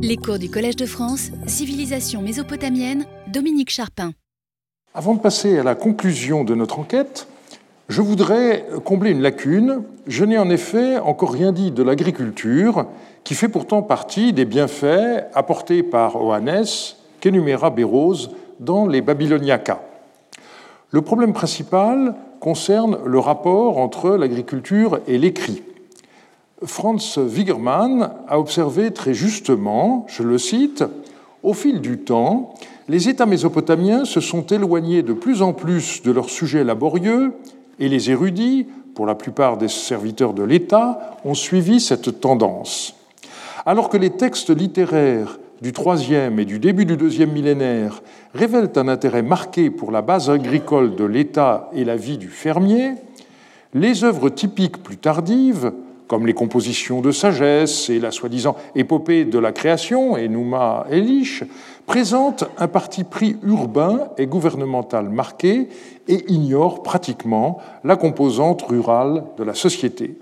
Les cours du Collège de France, Civilisation mésopotamienne, Dominique Charpin. Avant de passer à la conclusion de notre enquête, je voudrais combler une lacune. Je n'ai en effet encore rien dit de l'agriculture, qui fait pourtant partie des bienfaits apportés par Oannes, qu'énuméra Bérose dans les Babyloniacas. Le problème principal concerne le rapport entre l'agriculture et l'écrit. Franz Wigermann a observé très justement, je le cite, Au fil du temps, les États mésopotamiens se sont éloignés de plus en plus de leurs sujets laborieux et les érudits, pour la plupart des serviteurs de l'État, ont suivi cette tendance. Alors que les textes littéraires du troisième et du début du deuxième millénaire révèlent un intérêt marqué pour la base agricole de l'État et la vie du fermier, les œuvres typiques plus tardives, comme les compositions de sagesse et la soi-disant épopée de la création, et Nouma Elish, présentent un parti pris urbain et gouvernemental marqué et ignorent pratiquement la composante rurale de la société.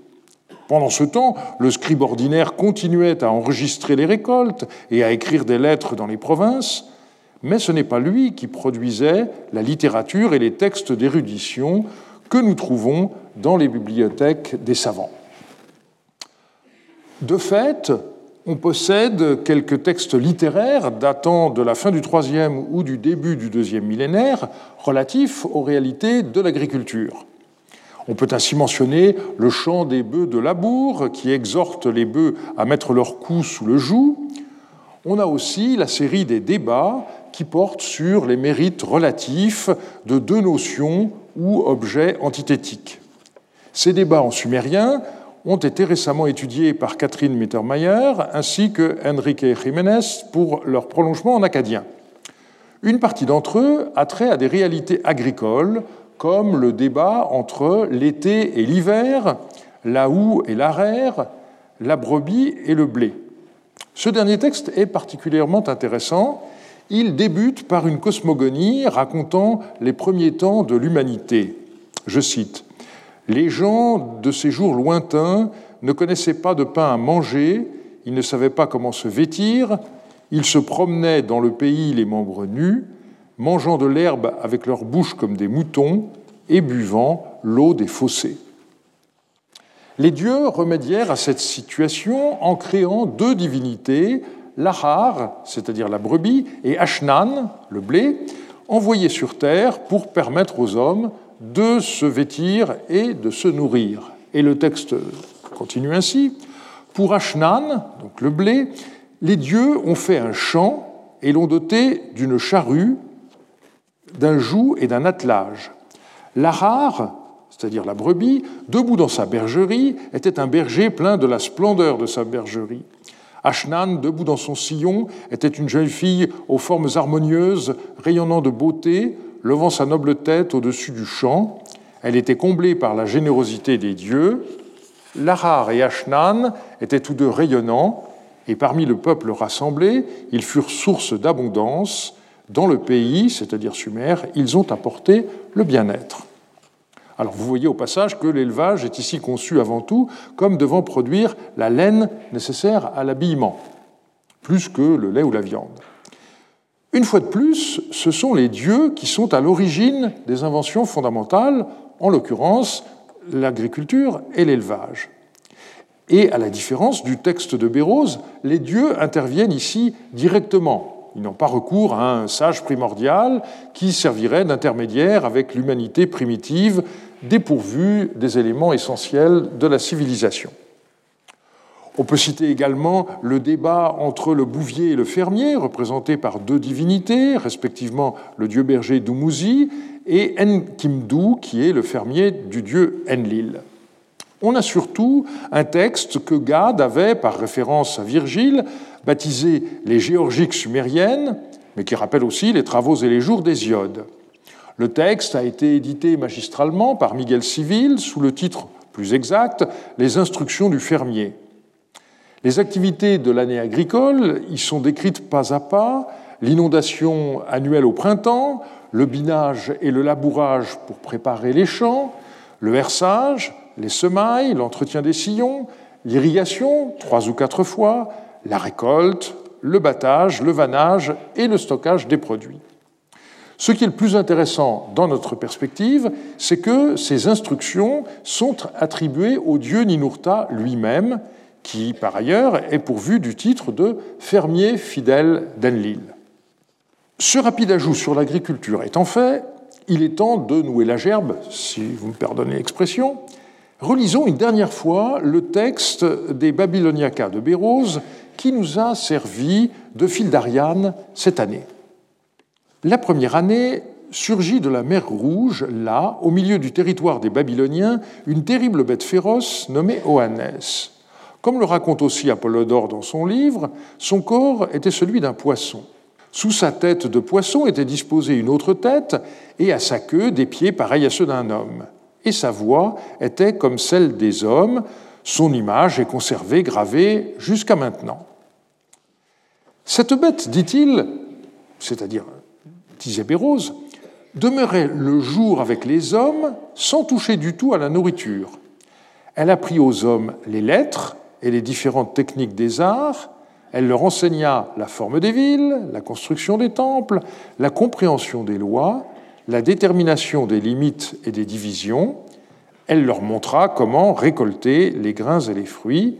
Pendant ce temps, le scribe ordinaire continuait à enregistrer les récoltes et à écrire des lettres dans les provinces, mais ce n'est pas lui qui produisait la littérature et les textes d'érudition que nous trouvons dans les bibliothèques des savants. De fait, on possède quelques textes littéraires datant de la fin du troisième ou du début du deuxième millénaire relatifs aux réalités de l'agriculture. On peut ainsi mentionner le chant des bœufs de Labour qui exhorte les bœufs à mettre leur cou sous le joug. On a aussi la série des débats qui portent sur les mérites relatifs de deux notions ou objets antithétiques. Ces débats en sumérien ont été récemment étudiés par Catherine Mittermeier ainsi que Enrique Jiménez pour leur prolongement en acadien. Une partie d'entre eux a trait à des réalités agricoles, comme le débat entre l'été et l'hiver, la houe et l'arère, la brebis et le blé. Ce dernier texte est particulièrement intéressant. Il débute par une cosmogonie racontant les premiers temps de l'humanité. Je cite les gens de ces jours lointains ne connaissaient pas de pain à manger, ils ne savaient pas comment se vêtir, ils se promenaient dans le pays les membres nus, mangeant de l'herbe avec leur bouche comme des moutons et buvant l'eau des fossés. Les dieux remédièrent à cette situation en créant deux divinités, l'Ahar, c'est-à-dire la brebis, et Ashnan, le blé, envoyés sur terre pour permettre aux hommes de se vêtir et de se nourrir. Et le texte continue ainsi. Pour Ashnan, donc le blé, les dieux ont fait un champ et l'ont doté d'une charrue, d'un joug et d'un attelage. L'ahar, c'est-à-dire la brebis, debout dans sa bergerie, était un berger plein de la splendeur de sa bergerie. Ashnan, debout dans son sillon, était une jeune fille aux formes harmonieuses, rayonnant de beauté, levant sa noble tête au-dessus du champ. Elle était comblée par la générosité des dieux. Lahar et Ashnan étaient tous deux rayonnants, et parmi le peuple rassemblé, ils furent source d'abondance. Dans le pays, c'est-à-dire Sumer, ils ont apporté le bien-être. Alors vous voyez au passage que l'élevage est ici conçu avant tout comme devant produire la laine nécessaire à l'habillement, plus que le lait ou la viande. Une fois de plus, ce sont les dieux qui sont à l'origine des inventions fondamentales, en l'occurrence l'agriculture et l'élevage. Et à la différence du texte de Bérose, les dieux interviennent ici directement. Ils n'ont pas recours à un sage primordial qui servirait d'intermédiaire avec l'humanité primitive dépourvue des éléments essentiels de la civilisation. On peut citer également le débat entre le bouvier et le fermier, représenté par deux divinités, respectivement le dieu berger Dumuzi et Enkimdu, qui est le fermier du dieu Enlil. On a surtout un texte que Gad avait, par référence à Virgile, baptisé les Géorgiques sumériennes, mais qui rappelle aussi les travaux et les jours d'Hésiode. Le texte a été édité magistralement par Miguel Civil sous le titre plus exact Les instructions du fermier. Les activités de l'année agricole y sont décrites pas à pas, l'inondation annuelle au printemps, le binage et le labourage pour préparer les champs, le versage, les semailles, l'entretien des sillons, l'irrigation, trois ou quatre fois, la récolte, le battage, le vannage et le stockage des produits. Ce qui est le plus intéressant dans notre perspective, c'est que ces instructions sont attribuées au dieu Ninurta lui-même, qui par ailleurs est pourvu du titre de fermier fidèle d'Enlil. Ce rapide ajout sur l'agriculture étant fait, il est temps de nouer la gerbe, si vous me pardonnez l'expression. Relisons une dernière fois le texte des Babyloniacas de Bérose qui nous a servi de fil d'Ariane cette année. La première année surgit de la mer Rouge, là, au milieu du territoire des Babyloniens, une terrible bête féroce nommée Oannès. Comme le raconte aussi Apollodore dans son livre, son corps était celui d'un poisson. Sous sa tête de poisson était disposée une autre tête, et à sa queue des pieds pareils à ceux d'un homme. Et sa voix était comme celle des hommes, son image est conservée, gravée jusqu'à maintenant. Cette bête, dit-il, c'est-à-dire, disait Bérose, demeurait le jour avec les hommes sans toucher du tout à la nourriture. Elle apprit aux hommes les lettres, et les différentes techniques des arts, elle leur enseigna la forme des villes, la construction des temples, la compréhension des lois, la détermination des limites et des divisions. Elle leur montra comment récolter les grains et les fruits.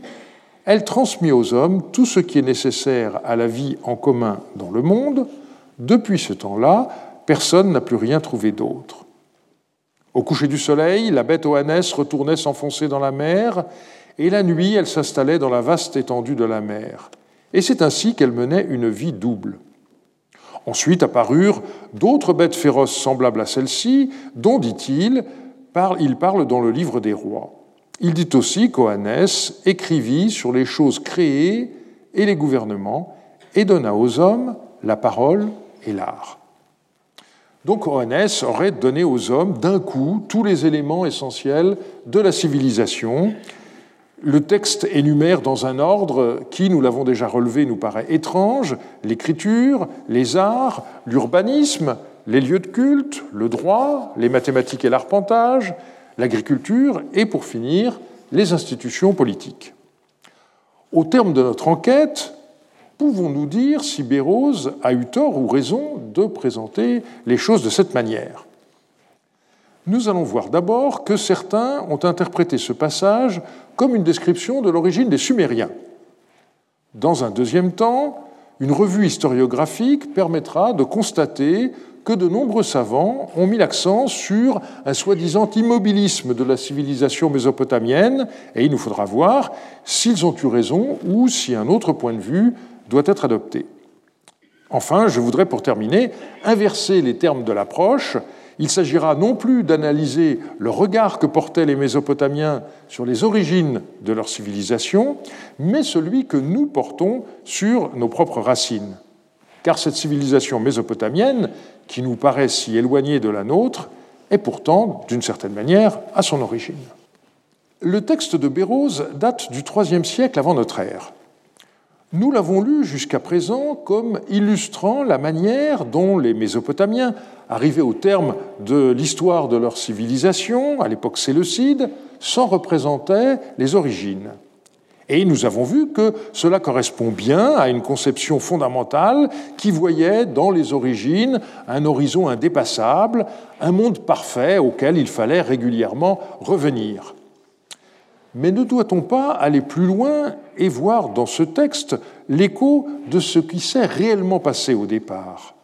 Elle transmit aux hommes tout ce qui est nécessaire à la vie en commun dans le monde. Depuis ce temps-là, personne n'a plus rien trouvé d'autre. Au coucher du soleil, la bête Oannès retournait s'enfoncer dans la mer et la nuit elle s'installait dans la vaste étendue de la mer. Et c'est ainsi qu'elle menait une vie double. Ensuite apparurent d'autres bêtes féroces semblables à celle-ci, dont, dit-il, il parle dans le livre des rois. Il dit aussi qu'Oannès écrivit sur les choses créées et les gouvernements et donna aux hommes la parole et l'art. Donc Oannès aurait donné aux hommes d'un coup tous les éléments essentiels de la civilisation, le texte énumère dans un ordre qui, nous l'avons déjà relevé, nous paraît étrange, l'écriture, les arts, l'urbanisme, les lieux de culte, le droit, les mathématiques et l'arpentage, l'agriculture et, pour finir, les institutions politiques. Au terme de notre enquête, pouvons-nous dire si Bérose a eu tort ou raison de présenter les choses de cette manière? Nous allons voir d'abord que certains ont interprété ce passage comme une description de l'origine des Sumériens. Dans un deuxième temps, une revue historiographique permettra de constater que de nombreux savants ont mis l'accent sur un soi-disant immobilisme de la civilisation mésopotamienne, et il nous faudra voir s'ils ont eu raison ou si un autre point de vue doit être adopté. Enfin, je voudrais pour terminer inverser les termes de l'approche il s'agira non plus d'analyser le regard que portaient les Mésopotamiens sur les origines de leur civilisation, mais celui que nous portons sur nos propres racines. Car cette civilisation mésopotamienne, qui nous paraît si éloignée de la nôtre, est pourtant, d'une certaine manière, à son origine. Le texte de Bérose date du IIIe siècle avant notre ère. Nous l'avons lu jusqu'à présent comme illustrant la manière dont les Mésopotamiens, arrivés au terme de l'histoire de leur civilisation, à l'époque séleucide, s'en représentaient les origines. Et nous avons vu que cela correspond bien à une conception fondamentale qui voyait dans les origines un horizon indépassable, un monde parfait auquel il fallait régulièrement revenir. Mais ne doit-on pas aller plus loin et voir dans ce texte l'écho de ce qui s'est réellement passé au départ?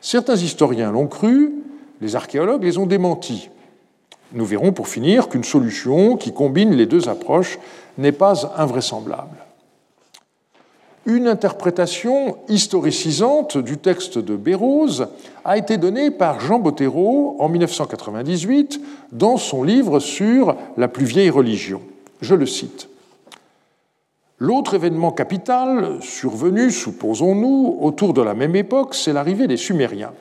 Certains historiens l'ont cru, les archéologues les ont démentis. Nous verrons pour finir qu'une solution qui combine les deux approches n'est pas invraisemblable. Une interprétation historicisante du texte de Bérose a été donnée par Jean Bottero en 1998 dans son livre sur la plus vieille religion. Je le cite. L'autre événement capital survenu, supposons-nous, autour de la même époque, c'est l'arrivée des Sumériens.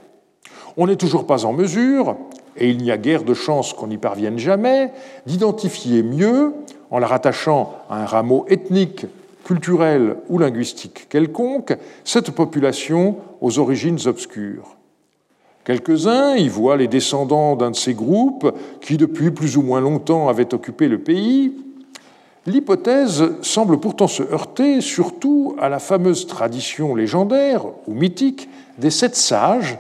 On n'est toujours pas en mesure, et il n'y a guère de chance qu'on n'y parvienne jamais, d'identifier mieux, en la rattachant à un rameau ethnique, culturel ou linguistique quelconque, cette population aux origines obscures. Quelques-uns y voient les descendants d'un de ces groupes qui, depuis plus ou moins longtemps, avaient occupé le pays, L'hypothèse semble pourtant se heurter surtout à la fameuse tradition légendaire ou mythique des sept sages,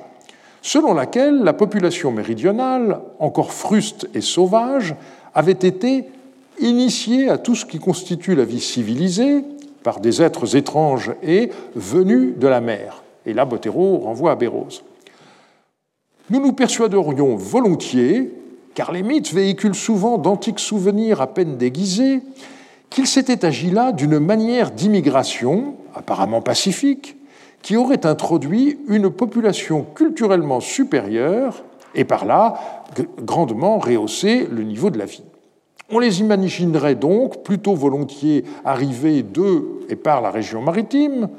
selon laquelle la population méridionale, encore fruste et sauvage, avait été initiée à tout ce qui constitue la vie civilisée par des êtres étranges et venus de la mer. Et là, Bottero renvoie à Bérose. Nous nous persuaderions volontiers, car les mythes véhiculent souvent d'antiques souvenirs à peine déguisés, qu'il s'était agi là d'une manière d'immigration, apparemment pacifique, qui aurait introduit une population culturellement supérieure et par là grandement rehaussé le niveau de la vie. On les imaginerait donc plutôt volontiers arrivés de et par la région maritime,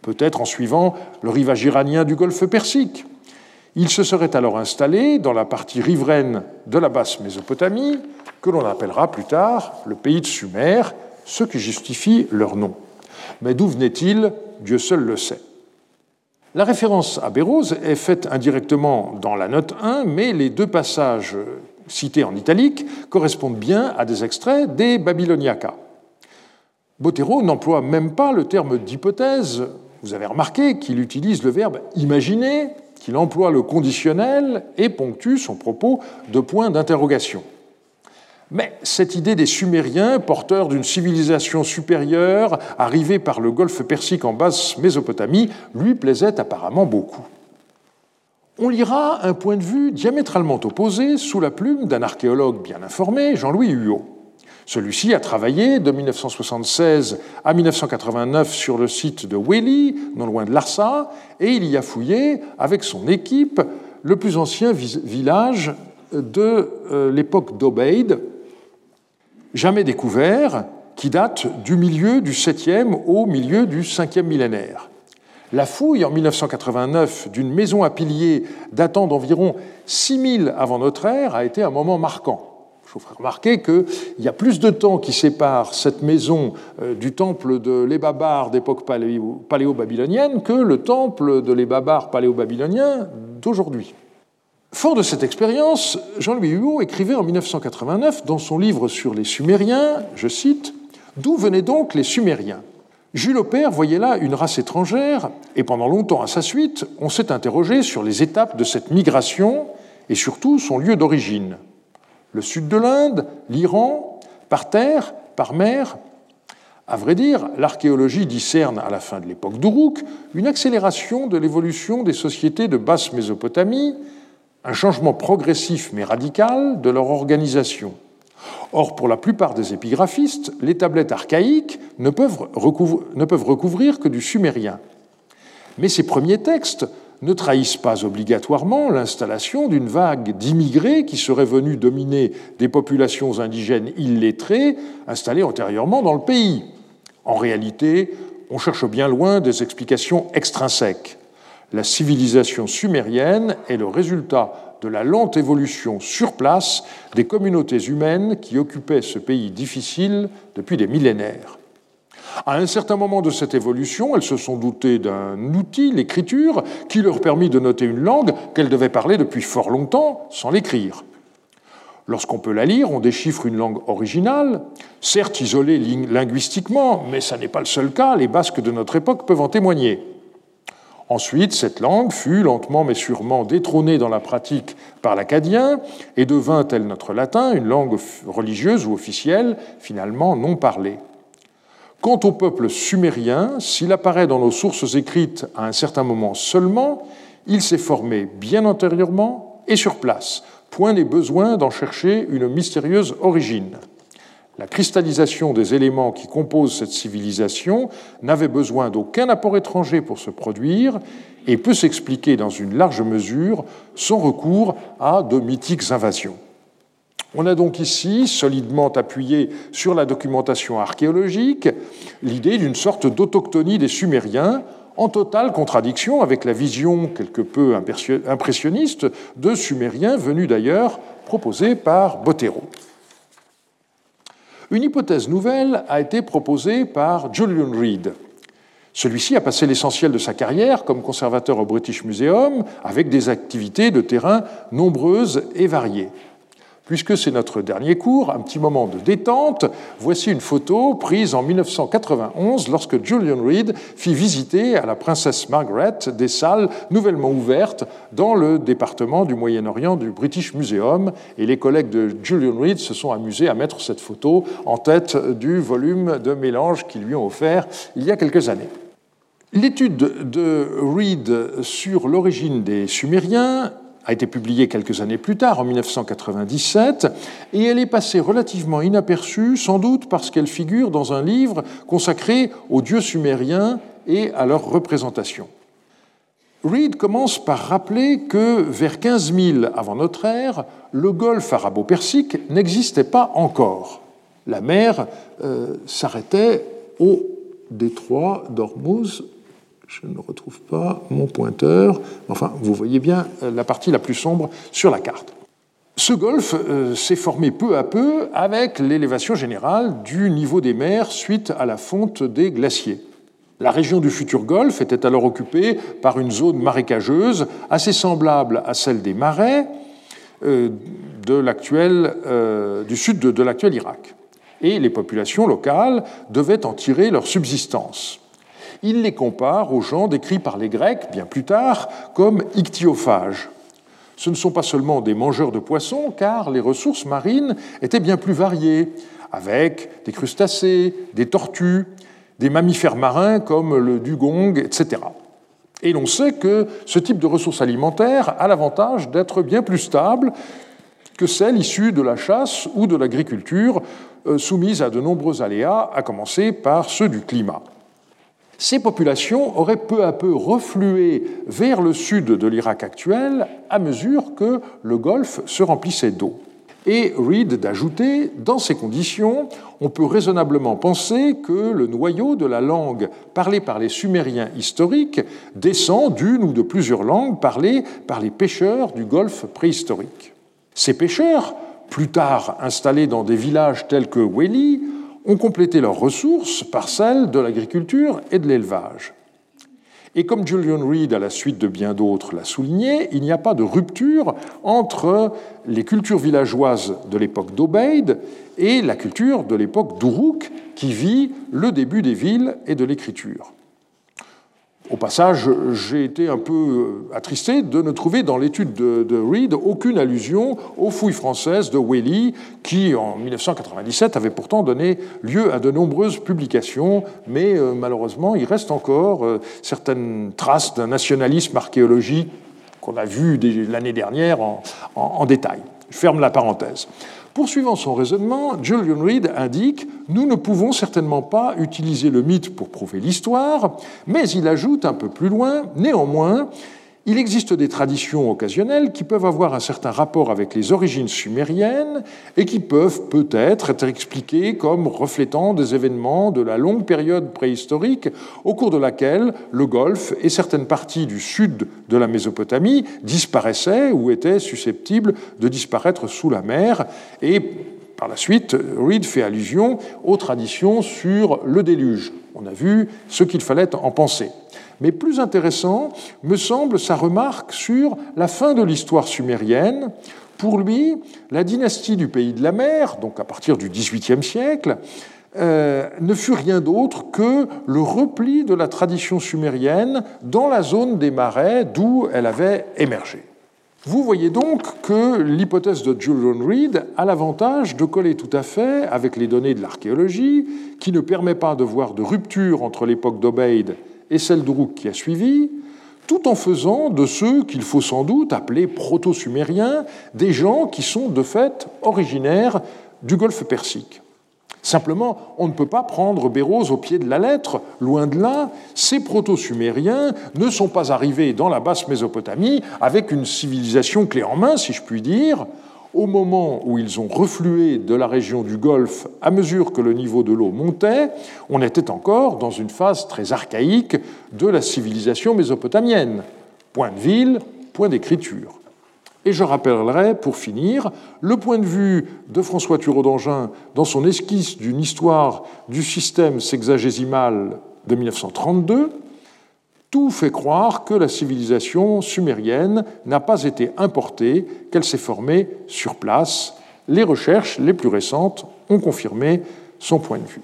peut-être en suivant le rivage iranien du golfe Persique. Ils se seraient alors installés dans la partie riveraine de la basse Mésopotamie, que l'on appellera plus tard le pays de Sumer, ce qui justifie leur nom. Mais d'où venait-il Dieu seul le sait. La référence à Bérose est faite indirectement dans la note 1, mais les deux passages cités en italique correspondent bien à des extraits des Babyloniacas. Bottero n'emploie même pas le terme d'hypothèse. Vous avez remarqué qu'il utilise le verbe imaginer, qu'il emploie le conditionnel et ponctue son propos de points d'interrogation. Mais cette idée des Sumériens, porteurs d'une civilisation supérieure, arrivée par le golfe Persique en basse Mésopotamie, lui plaisait apparemment beaucoup. On lira un point de vue diamétralement opposé sous la plume d'un archéologue bien informé, Jean-Louis Huot. Celui-ci a travaillé de 1976 à 1989 sur le site de Weli, non loin de Larsa, et il y a fouillé avec son équipe le plus ancien village de euh, l'époque d'Obeid, jamais découvert, qui date du milieu du 7e au milieu du 5e millénaire. La fouille en 1989 d'une maison à piliers datant d'environ 6000 avant notre ère a été un moment marquant. Je vous ferai remarquer qu'il y a plus de temps qui sépare cette maison euh, du temple de l'Ebabar d'époque paléo-babylonienne que le temple de l'Ebabar paléo-babylonien d'aujourd'hui. Fort de cette expérience, Jean-Louis Huot écrivait en 1989 dans son livre sur les Sumériens, je cite, D'où venaient donc les Sumériens? Jules Aupert voyait là une race étrangère, et pendant longtemps à sa suite, on s'est interrogé sur les étapes de cette migration et surtout son lieu d'origine. Le sud de l'Inde, l'Iran, par terre, par mer. À vrai dire, l'archéologie discerne à la fin de l'époque d'Uruk une accélération de l'évolution des sociétés de basse Mésopotamie un changement progressif mais radical de leur organisation. Or, pour la plupart des épigraphistes, les tablettes archaïques ne peuvent, recouvrir, que du sumérien. Mais ces premiers textes ne trahissent pas obligatoirement l'installation d'une vague d'immigrés qui seraient venus dominer des populations indigènes illettrées installées antérieurement dans le pays. En réalité, on cherche bien loin des explications extrinsèques. La civilisation sumérienne est le résultat de la lente évolution sur place des communautés humaines qui occupaient ce pays difficile depuis des millénaires. À un certain moment de cette évolution, elles se sont dotées d'un outil, l'écriture, qui leur permit de noter une langue qu'elles devaient parler depuis fort longtemps sans l'écrire. Lorsqu'on peut la lire, on déchiffre une langue originale, certes isolée linguistiquement, mais ça n'est pas le seul cas, les Basques de notre époque peuvent en témoigner. Ensuite, cette langue fut lentement mais sûrement détrônée dans la pratique par l'acadien et devint, tel notre latin, une langue religieuse ou officielle, finalement non parlée. Quant au peuple sumérien, s'il apparaît dans nos sources écrites à un certain moment seulement, il s'est formé bien antérieurement et sur place. Point n'est besoin d'en chercher une mystérieuse origine. La cristallisation des éléments qui composent cette civilisation n'avait besoin d'aucun apport étranger pour se produire et peut s'expliquer dans une large mesure sans recours à de mythiques invasions. On a donc ici, solidement appuyé sur la documentation archéologique, l'idée d'une sorte d'autochtonie des Sumériens, en totale contradiction avec la vision quelque peu impressionniste de Sumériens venus d'ailleurs proposée par Bottero. Une hypothèse nouvelle a été proposée par Julian Reed. Celui-ci a passé l'essentiel de sa carrière comme conservateur au British Museum avec des activités de terrain nombreuses et variées. Puisque c'est notre dernier cours, un petit moment de détente, voici une photo prise en 1991 lorsque Julian Reed fit visiter à la princesse Margaret des salles nouvellement ouvertes dans le département du Moyen-Orient du British Museum. Et les collègues de Julian Reed se sont amusés à mettre cette photo en tête du volume de mélange qu'ils lui ont offert il y a quelques années. L'étude de Reed sur l'origine des Sumériens a été publiée quelques années plus tard, en 1997, et elle est passée relativement inaperçue, sans doute parce qu'elle figure dans un livre consacré aux dieux sumériens et à leur représentation. Reed commence par rappeler que vers 15 000 avant notre ère, le golfe arabo-persique n'existait pas encore. La mer euh, s'arrêtait au détroit d'Ormuz je ne retrouve pas mon pointeur. Enfin, vous voyez bien euh, la partie la plus sombre sur la carte. Ce golfe euh, s'est formé peu à peu avec l'élévation générale du niveau des mers suite à la fonte des glaciers. La région du futur golfe était alors occupée par une zone marécageuse assez semblable à celle des marais euh, du sud de l'actuel Irak. Et les populations locales devaient en tirer leur subsistance il les compare aux gens décrits par les Grecs bien plus tard comme ichthyophages. Ce ne sont pas seulement des mangeurs de poissons, car les ressources marines étaient bien plus variées, avec des crustacés, des tortues, des mammifères marins comme le dugong, etc. Et l'on sait que ce type de ressources alimentaires a l'avantage d'être bien plus stable que celles issues de la chasse ou de l'agriculture, euh, soumises à de nombreux aléas, à commencer par ceux du climat. Ces populations auraient peu à peu reflué vers le sud de l'Irak actuel à mesure que le golfe se remplissait d'eau. Et Reed d'ajouter, dans ces conditions, on peut raisonnablement penser que le noyau de la langue parlée par les Sumériens historiques descend d'une ou de plusieurs langues parlées par les pêcheurs du golfe préhistorique. Ces pêcheurs, plus tard installés dans des villages tels que Weli, ont complété leurs ressources par celles de l'agriculture et de l'élevage. Et comme Julian Reed, à la suite de bien d'autres, l'a souligné, il n'y a pas de rupture entre les cultures villageoises de l'époque d'Obeid et la culture de l'époque d'Uruk, qui vit le début des villes et de l'écriture. Au passage, j'ai été un peu euh, attristé de ne trouver dans l'étude de, Reed aucune allusion aux fouilles françaises de Whaley, qui en 1997 avaient pourtant donné lieu à de nombreuses publications, mais euh, malheureusement, il reste encore euh, certaines traces d'un nationalisme archéologique qu'on a vu l'année dernière en détail. Je ferme la parenthèse. Poursuivant son raisonnement, Julian Reed indique Nous ne pouvons certainement pas utiliser le mythe pour prouver l'histoire, mais il ajoute un peu plus loin Néanmoins, il existe des traditions occasionnelles qui peuvent avoir un certain rapport avec les origines sumériennes et qui peuvent peut-être être expliquées comme reflétant des événements de la longue période préhistorique au cours de laquelle le Golfe et certaines parties du sud de la Mésopotamie disparaissaient ou étaient susceptibles de disparaître sous la mer. Et par la suite, Reed fait allusion aux traditions sur le déluge. On a vu ce qu'il fallait en penser. Mais plus intéressant me semble sa remarque sur la fin de l'histoire sumérienne. Pour lui, la dynastie du pays de la mer, donc à partir du XVIIIe siècle, euh, ne fut rien d'autre que le repli de la tradition sumérienne dans la zone des marais d'où elle avait émergé. Vous voyez donc que l'hypothèse de Julian Reed a l'avantage de coller tout à fait avec les données de l'archéologie, qui ne permet pas de voir de rupture entre l'époque d'Obeid et celle d'Uruk qui a suivi, tout en faisant de ceux qu'il faut sans doute appeler proto-sumériens des gens qui sont de fait originaires du golfe Persique. Simplement, on ne peut pas prendre Béroz au pied de la lettre, loin de là, ces proto-sumériens ne sont pas arrivés dans la basse Mésopotamie avec une civilisation clé en main, si je puis dire, au moment où ils ont reflué de la région du Golfe à mesure que le niveau de l'eau montait, on était encore dans une phase très archaïque de la civilisation mésopotamienne. Point de ville, point d'écriture. Et je rappellerai, pour finir, le point de vue de François Thureau d'Angin dans son esquisse d'une histoire du système sexagésimal de 1932, tout fait croire que la civilisation sumérienne n'a pas été importée, qu'elle s'est formée sur place les recherches les plus récentes ont confirmé son point de vue.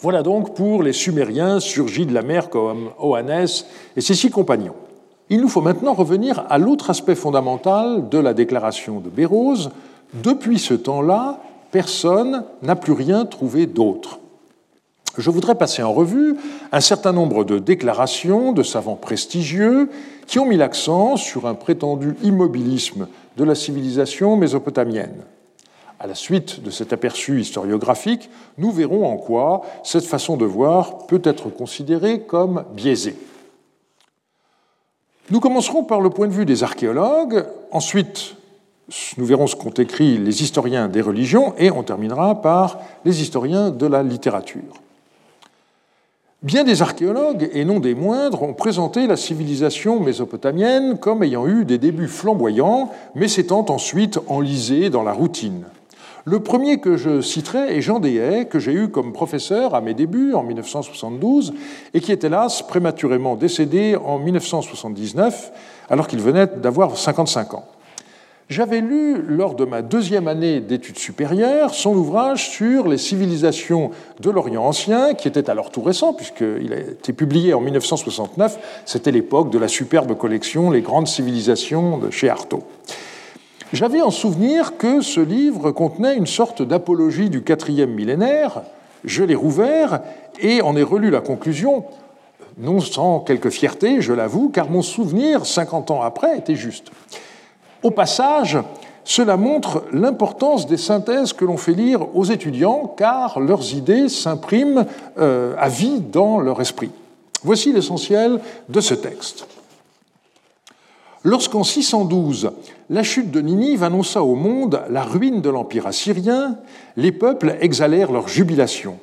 Voilà donc pour les Sumériens surgis de la mer comme Oannes et ses six compagnons. Il nous faut maintenant revenir à l'autre aspect fondamental de la déclaration de Bérose. Depuis ce temps-là, personne n'a plus rien trouvé d'autre. Je voudrais passer en revue un certain nombre de déclarations de savants prestigieux qui ont mis l'accent sur un prétendu immobilisme de la civilisation mésopotamienne. À la suite de cet aperçu historiographique, nous verrons en quoi cette façon de voir peut être considérée comme biaisée. Nous commencerons par le point de vue des archéologues, ensuite nous verrons ce qu'ont écrit les historiens des religions et on terminera par les historiens de la littérature. Bien des archéologues, et non des moindres, ont présenté la civilisation mésopotamienne comme ayant eu des débuts flamboyants, mais s'étant ensuite enlisée dans la routine. Le premier que je citerai est Jean Déhay, que j'ai eu comme professeur à mes débuts en 1972 et qui est hélas prématurément décédé en 1979 alors qu'il venait d'avoir 55 ans. J'avais lu, lors de ma deuxième année d'études supérieures, son ouvrage sur les civilisations de l'Orient ancien, qui était alors tout récent, puisqu'il a été publié en 1969. C'était l'époque de la superbe collection Les grandes civilisations de chez Artaud. J'avais en souvenir que ce livre contenait une sorte d'apologie du quatrième millénaire. Je l'ai rouvert et en ai relu la conclusion, non sans quelque fierté, je l'avoue, car mon souvenir, 50 ans après, était juste. Au passage, cela montre l'importance des synthèses que l'on fait lire aux étudiants, car leurs idées s'impriment euh, à vie dans leur esprit. Voici l'essentiel de ce texte. Lorsqu'en 612, la chute de Ninive annonça au monde la ruine de l'Empire assyrien, les peuples exhalèrent leur jubilation.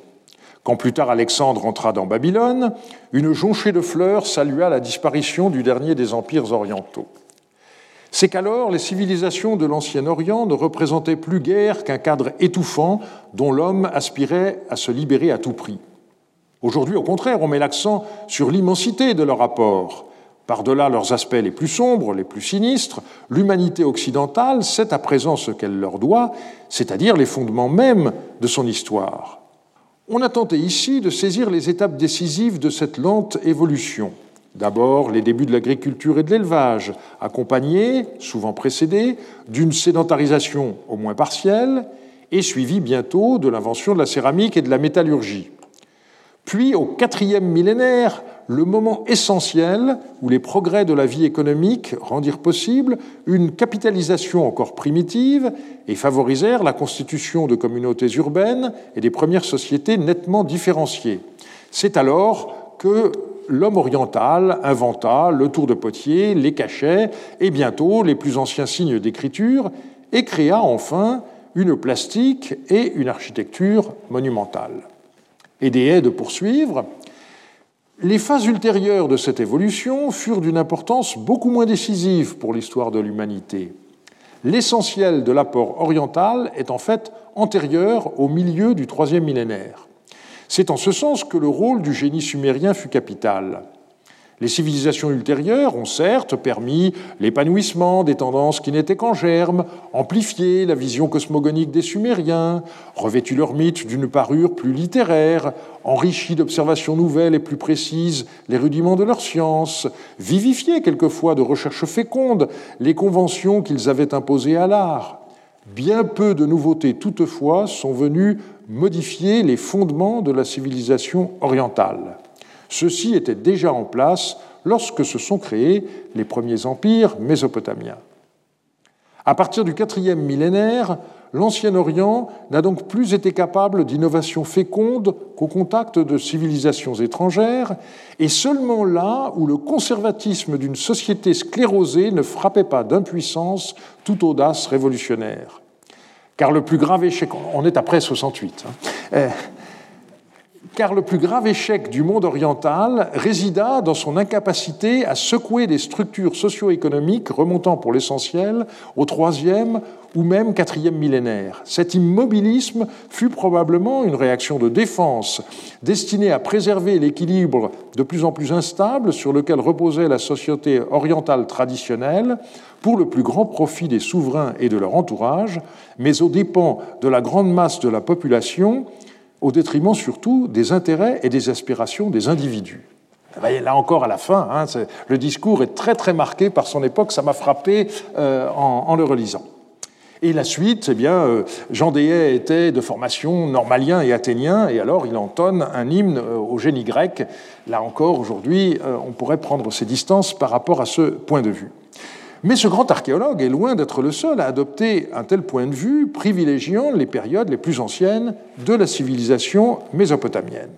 Quand plus tard Alexandre entra dans Babylone, une jonchée de fleurs salua la disparition du dernier des empires orientaux. C'est qu'alors les civilisations de l'Ancien Orient ne représentaient plus guère qu'un cadre étouffant dont l'homme aspirait à se libérer à tout prix. Aujourd'hui, au contraire, on met l'accent sur l'immensité de leur apport, par-delà leurs aspects les plus sombres, les plus sinistres, l'humanité occidentale sait à présent ce qu'elle leur doit, c'est-à-dire les fondements mêmes de son histoire. On a tenté ici de saisir les étapes décisives de cette lente évolution. D'abord, les débuts de l'agriculture et de l'élevage, accompagnés, souvent précédés, d'une sédentarisation au moins partielle, et suivis bientôt de l'invention de la céramique et de la métallurgie. Puis, au quatrième millénaire, le moment essentiel où les progrès de la vie économique rendirent possible une capitalisation encore primitive et favorisèrent la constitution de communautés urbaines et des premières sociétés nettement différenciées. C'est alors que l'homme oriental inventa le tour de potier, les cachets et bientôt les plus anciens signes d'écriture et créa enfin une plastique et une architecture monumentale. Et des haies de poursuivre, les phases ultérieures de cette évolution furent d'une importance beaucoup moins décisive pour l'histoire de l'humanité. L'essentiel de l'apport oriental est en fait antérieur au milieu du troisième millénaire. C'est en ce sens que le rôle du génie sumérien fut capital. Les civilisations ultérieures ont certes permis l'épanouissement des tendances qui n'étaient qu'en germe, amplifié la vision cosmogonique des Sumériens, revêtu leur mythe d'une parure plus littéraire, enrichi d'observations nouvelles et plus précises les rudiments de leur science, vivifié quelquefois de recherches fécondes les conventions qu'ils avaient imposées à l'art. Bien peu de nouveautés toutefois sont venues modifier les fondements de la civilisation orientale. Ceux-ci étaient déjà en place lorsque se sont créés les premiers empires mésopotamiens. À partir du quatrième millénaire, l'Ancien Orient n'a donc plus été capable d'innovations fécondes qu'au contact de civilisations étrangères, et seulement là où le conservatisme d'une société sclérosée ne frappait pas d'impuissance toute audace révolutionnaire. Car le plus grave échec, on est après 68, car le plus grave échec du monde oriental résida dans son incapacité à secouer des structures socio-économiques remontant pour l'essentiel au troisième ou même quatrième millénaire. Cet immobilisme fut probablement une réaction de défense destinée à préserver l'équilibre de plus en plus instable sur lequel reposait la société orientale traditionnelle pour le plus grand profit des souverains et de leur entourage, mais aux dépens de la grande masse de la population, au détriment surtout des intérêts et des aspirations des individus. Là encore, à la fin, hein, le discours est très très marqué par son époque, ça m'a frappé euh, en le relisant. Et la suite, eh bien, euh, Jean Déhay était de formation normalien et athénien, et alors il entonne un hymne euh, au génie grec. Là encore, aujourd'hui, on pourrait prendre ses distances par rapport à ce point de vue. Mais ce grand archéologue est loin d'être le seul à adopter un tel point de vue, privilégiant les périodes les plus anciennes de la civilisation mésopotamienne.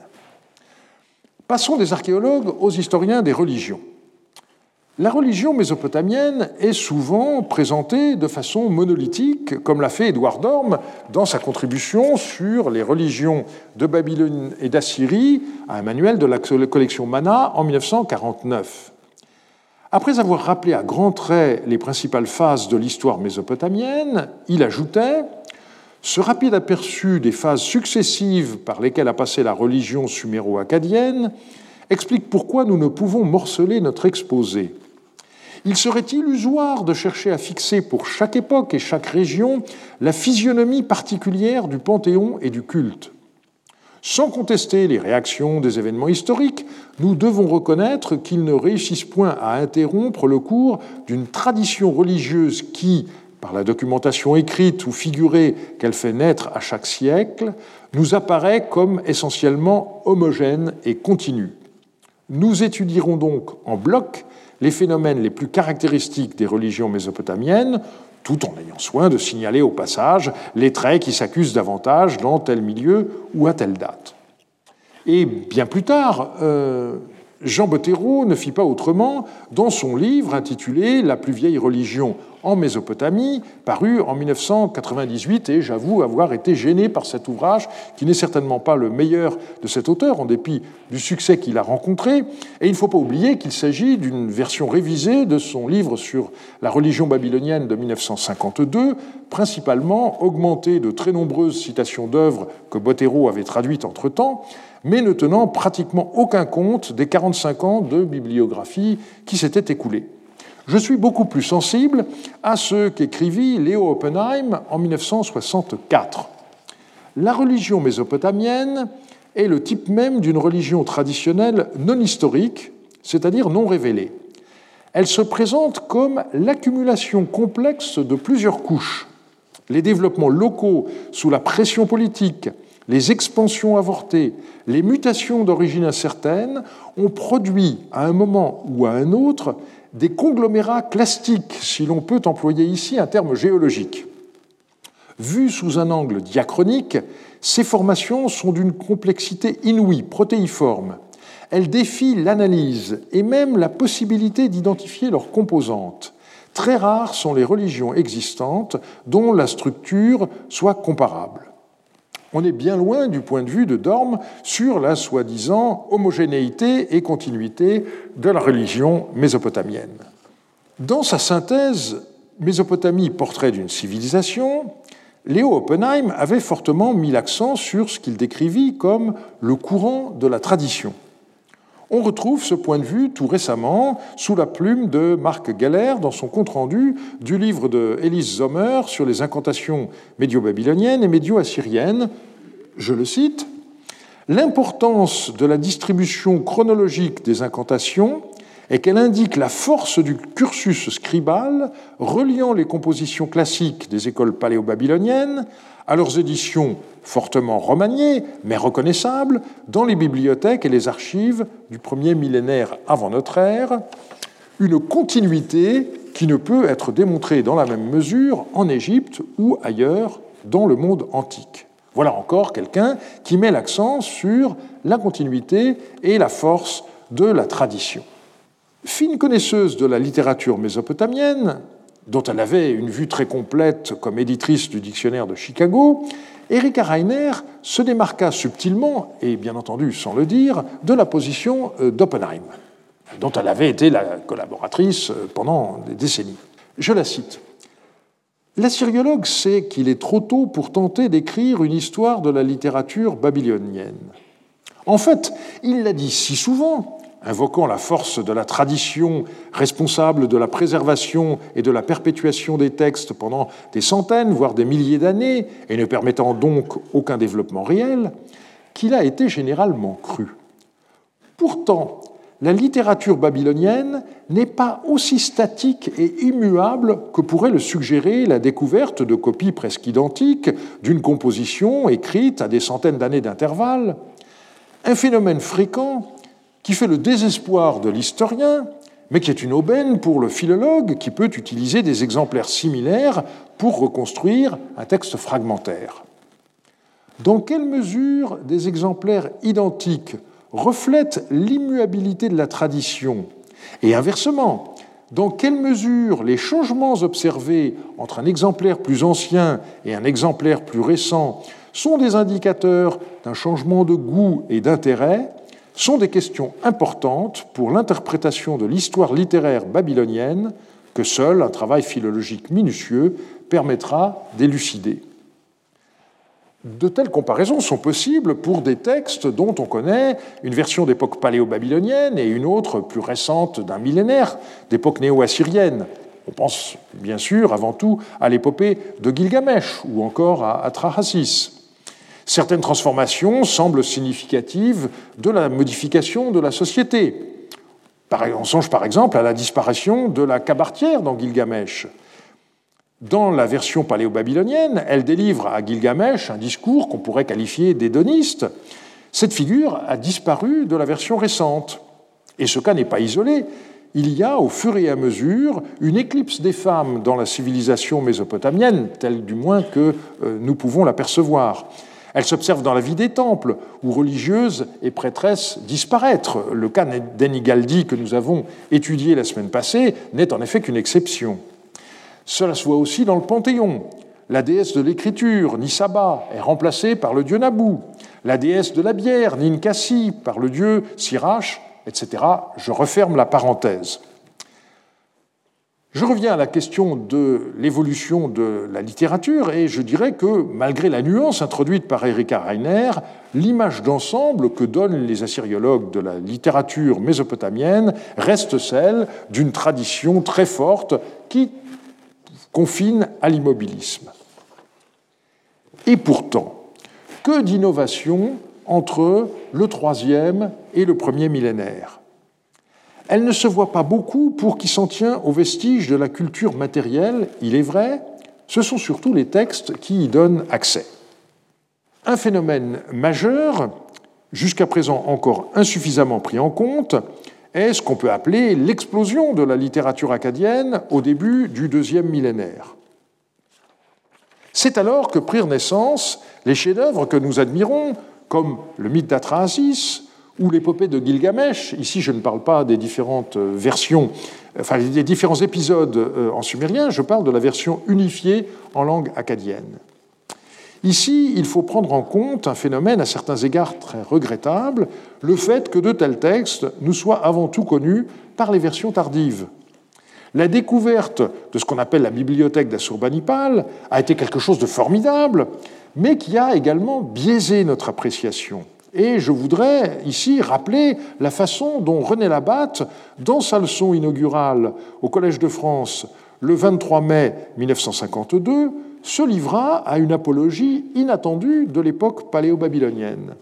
Passons des archéologues aux historiens des religions. La religion mésopotamienne est souvent présentée de façon monolithique, comme l'a fait Édouard Dorme dans sa contribution sur les religions de Babylone et d'Assyrie à un manuel de la collection Mana en 1949. Après avoir rappelé à grands traits les principales phases de l'histoire mésopotamienne, il ajoutait Ce rapide aperçu des phases successives par lesquelles a passé la religion suméro-acadienne explique pourquoi nous ne pouvons morceler notre exposé. Il serait illusoire de chercher à fixer pour chaque époque et chaque région la physionomie particulière du panthéon et du culte. Sans contester les réactions des événements historiques, nous devons reconnaître qu'ils ne réussissent point à interrompre le cours d'une tradition religieuse qui, par la documentation écrite ou figurée qu'elle fait naître à chaque siècle, nous apparaît comme essentiellement homogène et continue. Nous étudierons donc en bloc les phénomènes les plus caractéristiques des religions mésopotamiennes, tout en ayant soin de signaler au passage les traits qui s'accusent davantage dans tel milieu ou à telle date. Et bien plus tard, euh, Jean Bottero ne fit pas autrement dans son livre intitulé La plus vieille religion en Mésopotamie, paru en 1998, et j'avoue avoir été gêné par cet ouvrage, qui n'est certainement pas le meilleur de cet auteur, en dépit du succès qu'il a rencontré. Et il ne faut pas oublier qu'il s'agit d'une version révisée de son livre sur la religion babylonienne de 1952, principalement augmentée de très nombreuses citations d'œuvres que Bottero avait traduites entre-temps, mais ne tenant pratiquement aucun compte des 45 ans de bibliographie qui s'étaient écoulés. Je suis beaucoup plus sensible à ce qu'écrivit Léo Oppenheim en 1964. La religion mésopotamienne est le type même d'une religion traditionnelle non historique, c'est-à-dire non révélée. Elle se présente comme l'accumulation complexe de plusieurs couches. Les développements locaux sous la pression politique, les expansions avortées, les mutations d'origine incertaine ont produit à un moment ou à un autre des conglomérats clastiques, si l'on peut employer ici un terme géologique. Vues sous un angle diachronique, ces formations sont d'une complexité inouïe, protéiforme. Elles défient l'analyse et même la possibilité d'identifier leurs composantes. Très rares sont les religions existantes dont la structure soit comparable. On est bien loin du point de vue de Dorme sur la soi-disant homogénéité et continuité de la religion mésopotamienne. Dans sa synthèse Mésopotamie, portrait d'une civilisation, Léo Oppenheim avait fortement mis l'accent sur ce qu'il décrivit comme le courant de la tradition. On retrouve ce point de vue tout récemment sous la plume de Marc Geller dans son compte-rendu du livre de Elise Sommer sur les incantations médio-babyloniennes et médio-assyriennes. Je le cite L'importance de la distribution chronologique des incantations est qu'elle indique la force du cursus scribal reliant les compositions classiques des écoles paléo-babyloniennes à leurs éditions fortement remaniées, mais reconnaissables, dans les bibliothèques et les archives du premier millénaire avant notre ère, une continuité qui ne peut être démontrée dans la même mesure en Égypte ou ailleurs dans le monde antique. Voilà encore quelqu'un qui met l'accent sur la continuité et la force de la tradition. Fine connaisseuse de la littérature mésopotamienne, dont elle avait une vue très complète comme éditrice du dictionnaire de Chicago, Erika Reiner se démarqua subtilement, et bien entendu sans le dire, de la position euh, d'Oppenheim, dont elle avait été la collaboratrice euh, pendant des décennies. Je la cite. L'assyriologue sait qu'il est trop tôt pour tenter d'écrire une histoire de la littérature babylonienne. En fait, il l'a dit si souvent invoquant la force de la tradition responsable de la préservation et de la perpétuation des textes pendant des centaines, voire des milliers d'années, et ne permettant donc aucun développement réel, qu'il a été généralement cru. Pourtant, la littérature babylonienne n'est pas aussi statique et immuable que pourrait le suggérer la découverte de copies presque identiques d'une composition écrite à des centaines d'années d'intervalle, un phénomène fréquent qui fait le désespoir de l'historien, mais qui est une aubaine pour le philologue qui peut utiliser des exemplaires similaires pour reconstruire un texte fragmentaire. Dans quelle mesure des exemplaires identiques reflètent l'immuabilité de la tradition? Et inversement, dans quelle mesure les changements observés entre un exemplaire plus ancien et un exemplaire plus récent sont des indicateurs d'un changement de goût et d'intérêt? Sont des questions importantes pour l'interprétation de l'histoire littéraire babylonienne que seul un travail philologique minutieux permettra d'élucider. De telles comparaisons sont possibles pour des textes dont on connaît une version d'époque paléo-babylonienne et une autre plus récente d'un millénaire d'époque néo-assyrienne. On pense bien sûr avant tout à l'épopée de Gilgamesh ou encore à Atrahasis. Certaines transformations semblent significatives de la modification de la société. On songe par exemple à la disparition de la cabartière dans Gilgamesh. Dans la version paléo-babylonienne, elle délivre à Gilgamesh un discours qu'on pourrait qualifier d'hédoniste. Cette figure a disparu de la version récente. Et ce cas n'est pas isolé. Il y a, au fur et à mesure, une éclipse des femmes dans la civilisation mésopotamienne, telle du moins que euh, nous pouvons l'apercevoir. Elle s'observe dans la vie des temples, où religieuses et prêtresses disparaître. Le cas d'Enigaldi que nous avons étudié la semaine passée n'est en effet qu'une exception. Cela se voit aussi dans le Panthéon. La déesse de l'écriture, Nisaba, est remplacée par le dieu Nabou. La déesse de la bière, Ninkasi, par le dieu Sirach, etc. Je referme la parenthèse. Je reviens à la question de l'évolution de la littérature et je dirais que malgré la nuance introduite par Erika Reiner, l'image d'ensemble que donnent les assyriologues de la littérature mésopotamienne reste celle d'une tradition très forte qui confine à l'immobilisme. Et pourtant, que d'innovation entre le troisième et le premier millénaire? Elle ne se voit pas beaucoup pour qui s'en tient aux vestiges de la culture matérielle, il est vrai, ce sont surtout les textes qui y donnent accès. Un phénomène majeur, jusqu'à présent encore insuffisamment pris en compte, est ce qu'on peut appeler l'explosion de la littérature acadienne au début du deuxième millénaire. C'est alors que prirent naissance les chefs-d'œuvre que nous admirons, comme le mythe d'Atrahasis, ou l'épopée de Gilgamesh. Ici, je ne parle pas des différentes euh, versions, enfin des différents épisodes euh, en sumérien, je parle de la version unifiée en langue acadienne. Ici, il faut prendre en compte un phénomène à certains égards très regrettable, le fait que de tels textes nous soient avant tout connus par les versions tardives. La découverte de ce qu'on appelle la bibliothèque d'Assurbanipal a été quelque chose de formidable, mais qui a également biaisé notre appréciation. Et je voudrais ici rappeler la façon dont René Labatte, dans sa leçon inaugurale au Collège de France le 23 mai 1952, se livra à une apologie inattendue de l'époque paléo-babylonienne.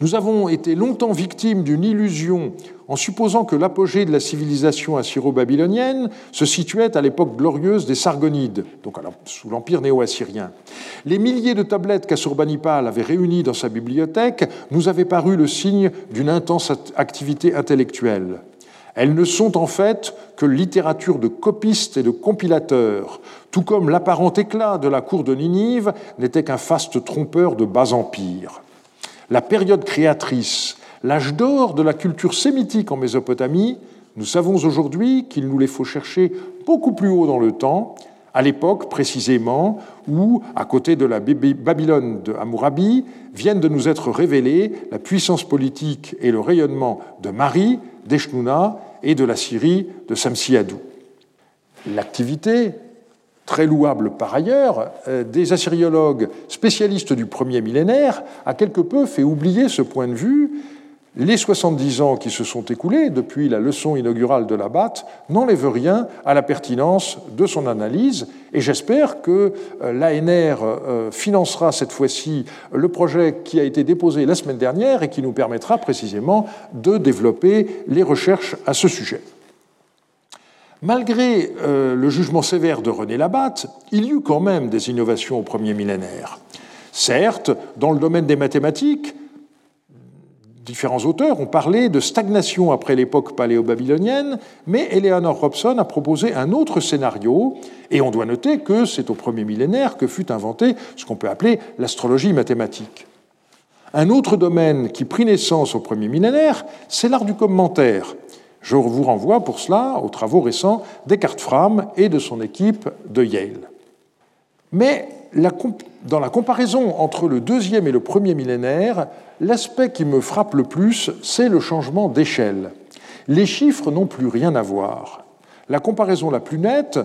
Nous avons été longtemps victimes d'une illusion en supposant que l'apogée de la civilisation assyro-babylonienne se situait à l'époque glorieuse des Sargonides, donc sous l'empire néo-assyrien. Les milliers de tablettes qu'Assurbanipal avait réunies dans sa bibliothèque nous avaient paru le signe d'une intense activité intellectuelle. Elles ne sont en fait que littérature de copistes et de compilateurs, tout comme l'apparent éclat de la cour de Ninive n'était qu'un faste trompeur de bas empire la période créatrice, l'âge d'or de la culture sémitique en Mésopotamie, Nous savons aujourd'hui qu'il nous les faut chercher beaucoup plus haut dans le temps, à l'époque précisément où, à côté de la Babylone de Hammurabi, viennent de nous être révélés la puissance politique et le rayonnement de Mari, d'Eshnouna et de la Syrie de Samsiadou. L'activité, très louable par ailleurs, euh, des assyriologues spécialistes du premier millénaire a quelque peu fait oublier ce point de vue les 70 ans qui se sont écoulés depuis la leçon inaugurale de la BAT n'enlèvent rien à la pertinence de son analyse et j'espère que euh, l'ANR euh, financera cette fois-ci le projet qui a été déposé la semaine dernière et qui nous permettra précisément de développer les recherches à ce sujet. Malgré euh, le jugement sévère de René Labatte, il y eut quand même des innovations au premier millénaire. Certes, dans le domaine des mathématiques, Différents auteurs ont parlé de stagnation après l'époque paléo-babylonienne, mais Eleanor Robson a proposé un autre scénario, et on doit noter que c'est au premier millénaire que fut inventé ce qu'on peut appeler l'astrologie mathématique. Un autre domaine qui prit naissance au premier millénaire, c'est l'art du commentaire. Je vous renvoie pour cela aux travaux récents d'Eckhart Fram et de son équipe de Yale. Mais dans la comparaison entre le deuxième et le premier millénaire, l'aspect qui me frappe le plus, c'est le changement d'échelle. Les chiffres n'ont plus rien à voir. La comparaison la plus nette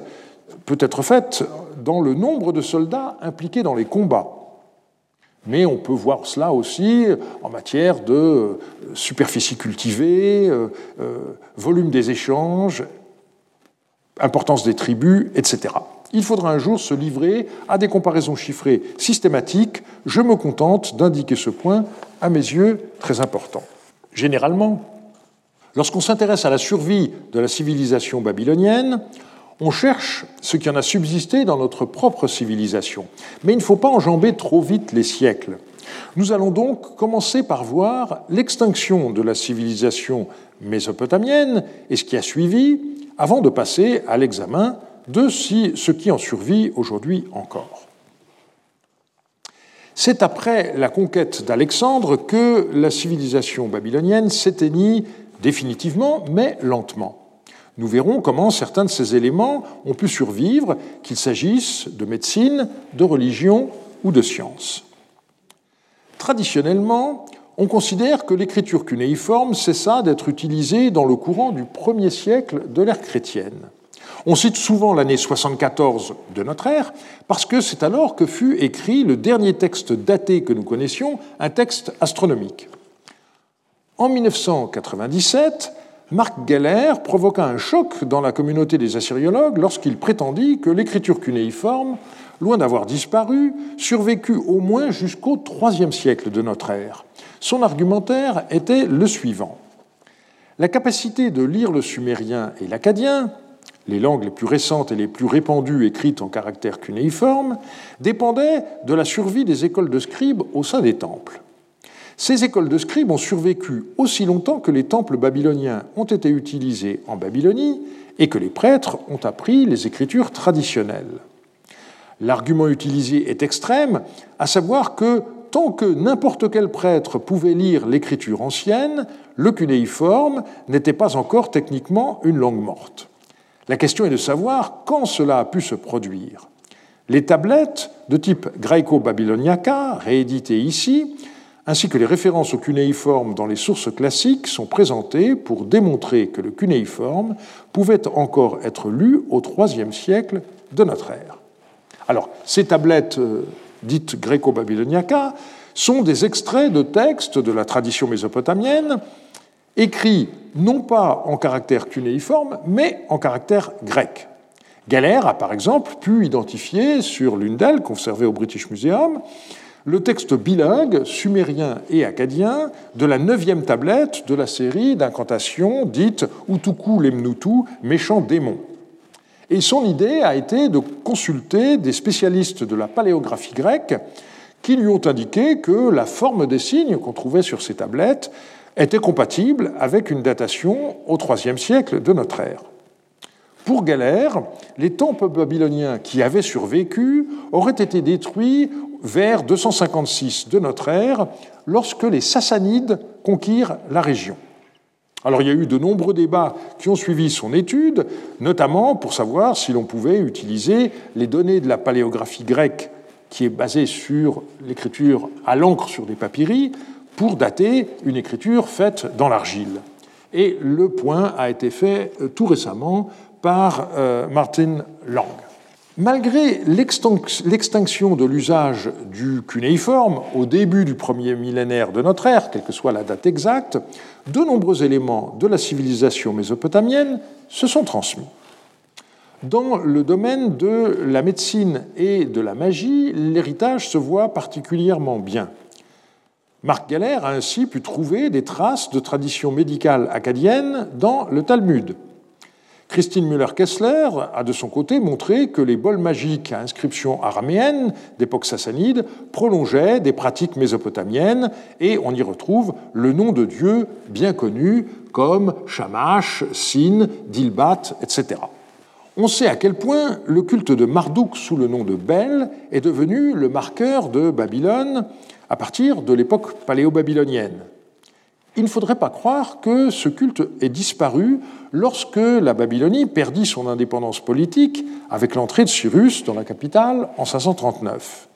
peut être faite dans le nombre de soldats impliqués dans les combats. Mais on peut voir cela aussi en matière de superficie cultivée, euh, euh, volume des échanges, importance des tribus, etc. Il faudra un jour se livrer à des comparaisons chiffrées systématiques. Je me contente d'indiquer ce point, à mes yeux, très important. Généralement, lorsqu'on s'intéresse à la survie de la civilisation babylonienne, on cherche ce qui en a subsisté dans notre propre civilisation. Mais il ne faut pas enjamber trop vite les siècles. Nous allons donc commencer par voir l'extinction de la civilisation mésopotamienne et ce qui a suivi, avant de passer à l'examen de ce qui en survit aujourd'hui encore. C'est après la conquête d'Alexandre que la civilisation babylonienne s'éteignit définitivement, mais lentement. Nous verrons comment certains de ces éléments ont pu survivre, qu'il s'agisse de médecine, de religion ou de science. Traditionnellement, on considère que l'écriture cunéiforme cessa d'être utilisée dans le courant du premier siècle de l'ère chrétienne. On cite souvent l'année 74 de notre ère parce que c'est alors que fut écrit le dernier texte daté que nous connaissions, un texte astronomique. En 1997, Marc Geller provoqua un choc dans la communauté des assyriologues lorsqu'il prétendit que l'écriture cunéiforme, loin d'avoir disparu, survécut au moins jusqu'au IIIe siècle de notre ère. Son argumentaire était le suivant. La capacité de lire le sumérien et l'acadien, les langues les plus récentes et les plus répandues écrites en caractère cunéiforme, dépendaient de la survie des écoles de scribes au sein des temples. Ces écoles de scribes ont survécu aussi longtemps que les temples babyloniens ont été utilisés en Babylonie et que les prêtres ont appris les écritures traditionnelles. L'argument utilisé est extrême, à savoir que tant que n'importe quel prêtre pouvait lire l'écriture ancienne, le cunéiforme n'était pas encore techniquement une langue morte. La question est de savoir quand cela a pu se produire. Les tablettes de type gréco-babyloniaca, rééditées ici, ainsi que les références au cunéiforme dans les sources classiques sont présentées pour démontrer que le cunéiforme pouvait encore être lu au IIIe siècle de notre ère. Alors, ces tablettes euh, dites gréco-babyloniaca sont des extraits de textes de la tradition mésopotamienne écrits non pas en caractère cunéiforme, mais en caractère grec. Galère a par exemple pu identifier sur l'une d'elles, conservée au British Museum, le texte bilingue sumérien et acadien de la neuvième tablette de la série d'incantations dite Utuku Lemnutu, méchant démon. Et son idée a été de consulter des spécialistes de la paléographie grecque qui lui ont indiqué que la forme des signes qu'on trouvait sur ces tablettes était compatible avec une datation au IIIe siècle de notre ère. Pour Galère, les temples babyloniens qui avaient survécu auraient été détruits vers 256 de notre ère, lorsque les Sassanides conquirent la région. Alors il y a eu de nombreux débats qui ont suivi son étude, notamment pour savoir si l'on pouvait utiliser les données de la paléographie grecque, qui est basée sur l'écriture à l'encre sur des papyries, pour dater une écriture faite dans l'argile. Et le point a été fait euh, tout récemment par euh, Martin Lang. Malgré l'extinction de l'usage du cunéiforme au début du premier millénaire de notre ère, quelle que soit la date exacte, de nombreux éléments de la civilisation mésopotamienne se sont transmis. Dans le domaine de la médecine et de la magie, l'héritage se voit particulièrement bien. Marc Galère a ainsi pu trouver des traces de traditions médicales acadiennes dans le Talmud. Christine Müller-Kessler a de son côté montré que les bols magiques à inscription araméenne d'époque sassanide prolongeaient des pratiques mésopotamiennes et on y retrouve le nom de dieux bien connus comme Shamash, Sin, Dilbat, etc. On sait à quel point le culte de Marduk sous le nom de Bel est devenu le marqueur de Babylone à partir de l'époque paléo-babylonienne. Il ne faudrait pas croire que ce culte ait disparu lorsque la Babylonie perdit son indépendance politique avec l'entrée de Cyrus dans la capitale en 539.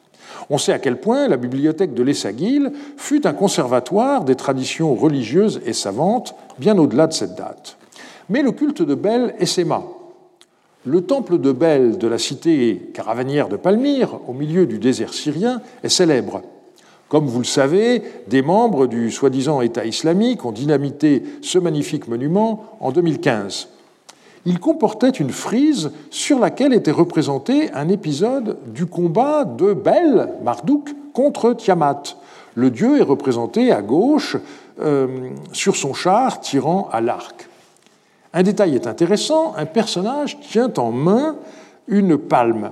On sait à quel point la bibliothèque de l'Essagil fut un conservatoire des traditions religieuses et savantes bien au-delà de cette date. Mais le culte de Bel est Séma. Le temple de Bel de la cité caravanière de Palmyre, au milieu du désert syrien, est célèbre. Comme vous le savez, des membres du soi-disant État islamique ont dynamité ce magnifique monument en 2015. Il comportait une frise sur laquelle était représenté un épisode du combat de Bel, Marduk, contre Tiamat. Le dieu est représenté à gauche euh, sur son char tirant à l'arc. Un détail est intéressant, un personnage tient en main une palme.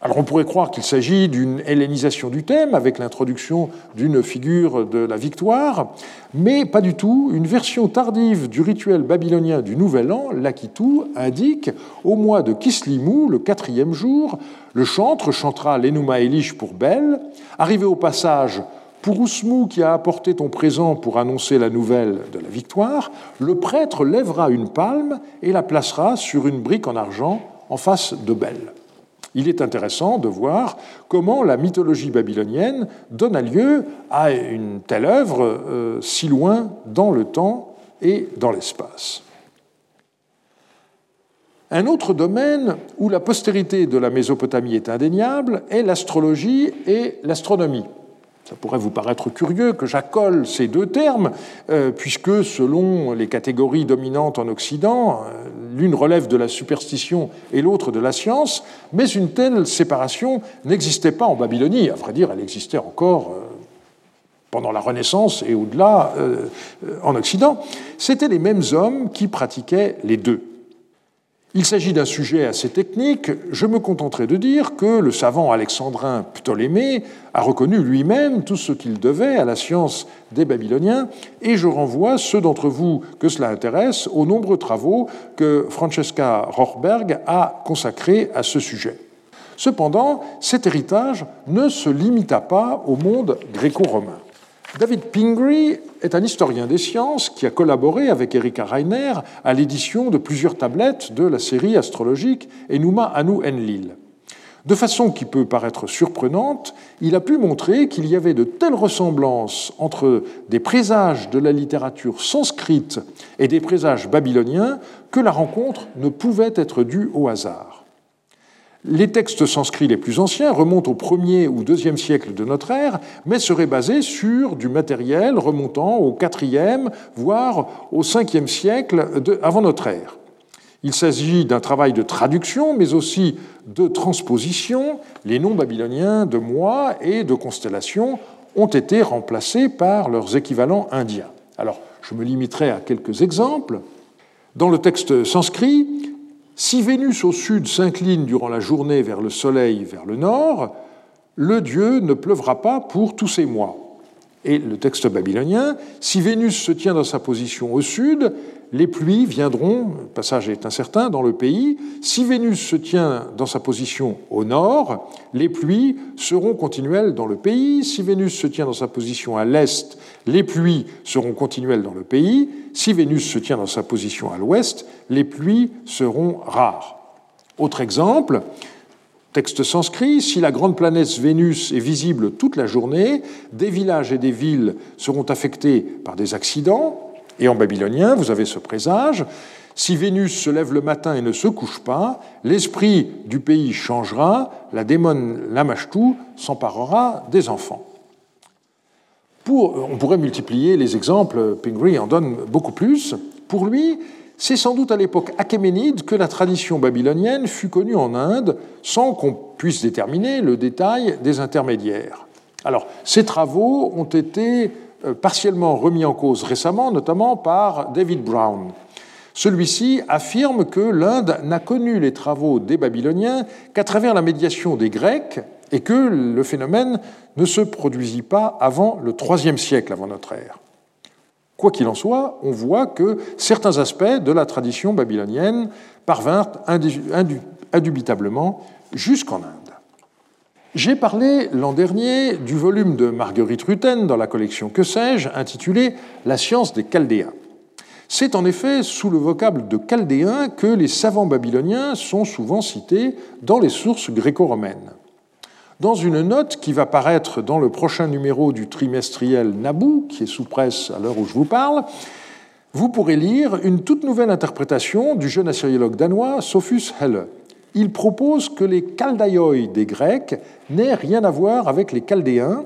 Alors on pourrait croire qu'il s'agit d'une hellénisation du thème avec l'introduction d'une figure de la victoire, mais pas du tout. Une version tardive du rituel babylonien du Nouvel An, l'Akitu, indique au mois de Kislimou, le quatrième jour, le chantre chantera l'Enuma Elish pour Bel. Arrivé au passage, pour Ousmou qui a apporté ton présent pour annoncer la nouvelle de la victoire, le prêtre lèvera une palme et la placera sur une brique en argent en face de Bel il est intéressant de voir comment la mythologie babylonienne donne lieu à une telle œuvre euh, si loin dans le temps et dans l'espace. Un autre domaine où la postérité de la Mésopotamie est indéniable est l'astrologie et l'astronomie. Ça pourrait vous paraître curieux que j'accole ces deux termes, euh, puisque selon les catégories dominantes en Occident, euh, l'une relève de la superstition et l'autre de la science, mais une telle séparation n'existait pas en Babylonie. À vrai dire, elle existait encore euh, pendant la Renaissance et au-delà en Occident. C'étaient les mêmes hommes qui pratiquaient les deux. Il s'agit d'un sujet assez technique. Je me contenterai de dire que le savant alexandrin Ptolémée a reconnu lui-même tout ce qu'il devait à la science des Babyloniens, et je renvoie ceux d'entre vous que cela intéresse aux nombreux travaux que Francesca Rochberg a consacrés à ce sujet. Cependant, cet héritage ne se limita pas au monde gréco-romain. David Pingree est un historien des sciences qui a collaboré avec Erika Reiner à l'édition de plusieurs tablettes de la série astrologique Enuma Anu Enlil. De façon qui peut paraître surprenante, il a pu montrer qu'il y avait de telles ressemblances entre des présages de la littérature sanscrite et des présages babyloniens que la rencontre ne pouvait être due au hasard. Les textes sanscrits les plus anciens remontent au 1er ou 2e siècle de notre ère, mais seraient basés sur du matériel remontant au 4e, voire au 5e siècle avant notre ère. Il s'agit d'un travail de traduction, mais aussi de transposition. Les noms babyloniens de mois et de constellations ont été remplacés par leurs équivalents indiens. Alors, je me limiterai à quelques exemples. Dans le texte sanskrit, si Vénus au sud s'incline durant la journée vers le Soleil vers le nord, le dieu ne pleuvra pas pour tous ces mois. Et le texte babylonien, si Vénus se tient dans sa position au sud, les pluies viendront, le passage est incertain, dans le pays. Si Vénus se tient dans sa position au nord, les pluies seront continuelles dans le pays. Si Vénus se tient dans sa position à l'est, les pluies seront continuelles dans le pays. Si Vénus se tient dans sa position à l'ouest, les pluies seront rares. Autre exemple, texte sanskrit, si la grande planète Vénus est visible toute la journée, des villages et des villes seront affectés par des accidents, et en babylonien, vous avez ce présage. Si Vénus se lève le matin et ne se couche pas, l'esprit du pays changera, la démon Lamashtu s'emparera des enfants. On pourrait multiplier les exemples, Pingree en donne beaucoup plus. Pour lui, c'est sans doute à l'époque achéménide que la tradition babylonienne fut connue en Inde sans qu'on puisse déterminer le détail des intermédiaires. Alors, ces travaux ont été euh, partiellement remis en cause récemment, notamment par David Brown. Celui-ci affirme que l'Inde n'a connu les travaux des Babyloniens qu'à travers la médiation des Grecs et que le phénomène ne se produisit pas avant le IIIe siècle avant notre ère. Quoi qu'il en soit, on voit que certains aspects de la tradition babylonienne parvinrent indubitablement jusqu'en Inde. J'ai parlé l'an dernier du volume de Marguerite Rutten dans la collection Que sais-je, intitulé La science des Chaldéens. C'est en effet sous le vocable de chaldéens que les savants babyloniens sont souvent cités dans les sources gréco-romaines. Dans une note qui va paraître dans le prochain numéro du trimestriel Naboo, qui est sous presse à l'heure où je vous parle, vous pourrez lire une toute nouvelle interprétation du jeune assyriologue danois Sophus Helle il propose que les Chaldaioi des Grecs n'aient rien à voir avec les Chaldéens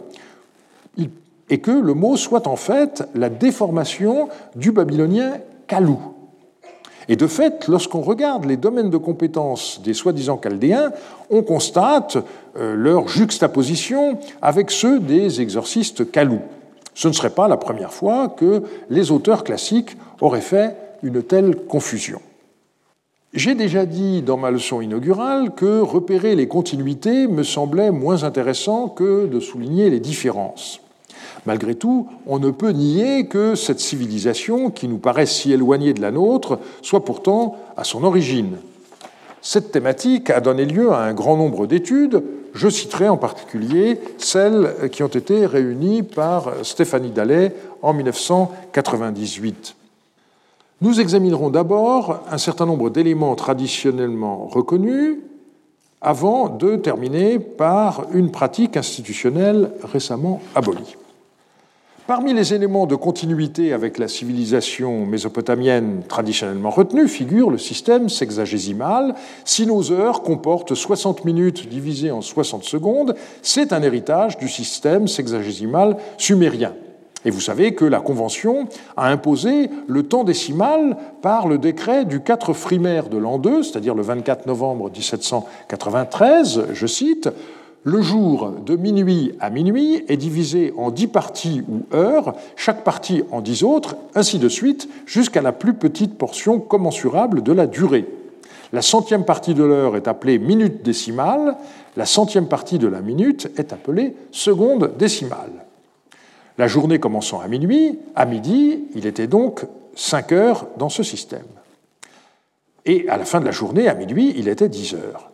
et que le mot soit en fait la déformation du babylonien Kalou. Et de fait, lorsqu'on regarde les domaines de compétences des soi-disant chaldéens, on constate euh, leur juxtaposition avec ceux des exorcistes Kalou. Ce ne serait pas la première fois que les auteurs classiques auraient fait une telle confusion. J'ai déjà dit dans ma leçon inaugurale que repérer les continuités me semblait moins intéressant que de souligner les différences. Malgré tout, on ne peut nier que cette civilisation, qui nous paraît si éloignée de la nôtre, soit pourtant à son origine. Cette thématique a donné lieu à un grand nombre d'études. Je citerai en particulier celles qui ont été réunies par Stéphanie Dallet en 1998. Nous examinerons d'abord un certain nombre d'éléments traditionnellement reconnus avant de terminer par une pratique institutionnelle récemment abolie. Parmi les éléments de continuité avec la civilisation mésopotamienne traditionnellement retenue figure le système sexagésimal. Si nos heures comportent 60 minutes divisées en 60 secondes, c'est un héritage du système sexagésimal sumérien. Et vous savez que la Convention a imposé le temps décimal par le décret du 4 frimaire de l'an 2, c'est-à-dire le 24 novembre 1793, je cite, le jour de minuit à minuit est divisé en dix parties ou heures, chaque partie en dix autres, ainsi de suite, jusqu'à la plus petite portion commensurable de la durée. La centième partie de l'heure est appelée minute décimale, la centième partie de la minute est appelée seconde décimale. La journée commençant à minuit, à midi, il était donc 5 heures dans ce système. Et à la fin de la journée, à minuit, il était 10 heures.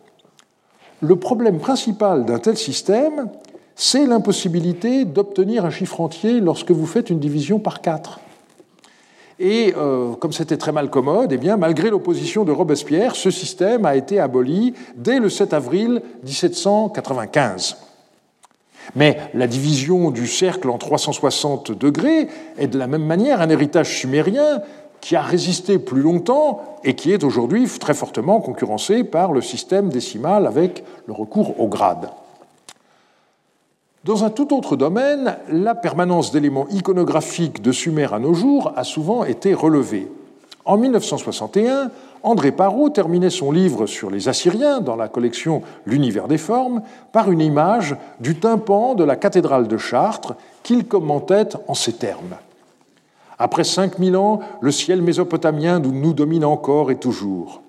Le problème principal d'un tel système, c'est l'impossibilité d'obtenir un chiffre entier lorsque vous faites une division par 4. Et euh, comme c'était très mal commode, eh bien, malgré l'opposition de Robespierre, ce système a été aboli dès le 7 avril 1795. Mais la division du cercle en 360 degrés est de la même manière un héritage sumérien qui a résisté plus longtemps et qui est aujourd'hui très fortement concurrencé par le système décimal avec le recours au grade. Dans un tout autre domaine, la permanence d'éléments iconographiques de Sumer à nos jours a souvent été relevée. En 1961, André Parot terminait son livre sur les Assyriens dans la collection L'univers des formes par une image du tympan de la cathédrale de Chartres qu'il commentait en ces termes. Après 5000 ans, le ciel mésopotamien nous domine encore et toujours.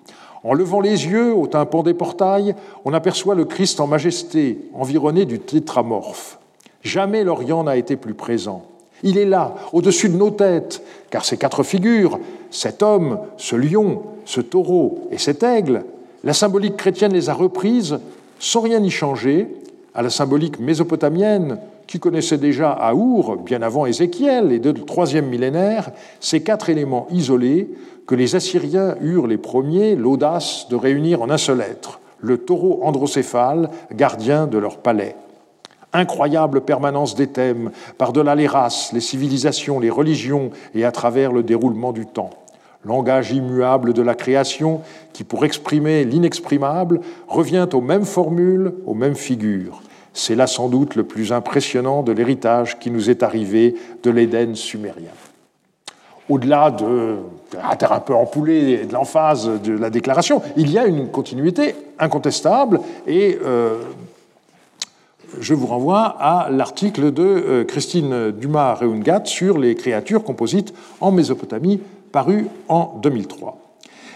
En levant les yeux au tympan des portails, on aperçoit le Christ en majesté, environné du tétramorphe. Jamais l'Orient n'a été plus présent. Il est là, au-dessus de nos têtes, car ces quatre figures, cet homme, ce lion, ce taureau et cet aigle, la symbolique chrétienne les a reprises sans rien y changer à la symbolique mésopotamienne qui connaissait déjà à Our, bien avant Ézéchiel et de troisième millénaire, ces quatre éléments isolés que les Assyriens eurent les premiers l'audace de réunir en un seul être, le taureau androcéphale, gardien de leur palais. Incroyable permanence des thèmes, par-delà les races, les civilisations, les religions et à travers le déroulement du temps. Langage immuable de la création qui, pour exprimer l'inexprimable, revient aux mêmes formules, aux mêmes figures. C'est là sans doute le plus impressionnant de l'héritage qui nous est arrivé de l'Éden sumérien. Au-delà de, un peu empoulé de l'emphase de la déclaration, il y a une continuité incontestable et euh, je vous renvoie à l'article de euh, Christine Dumas-Reungat sur les créatures composites en Mésopotamie paru en 2003.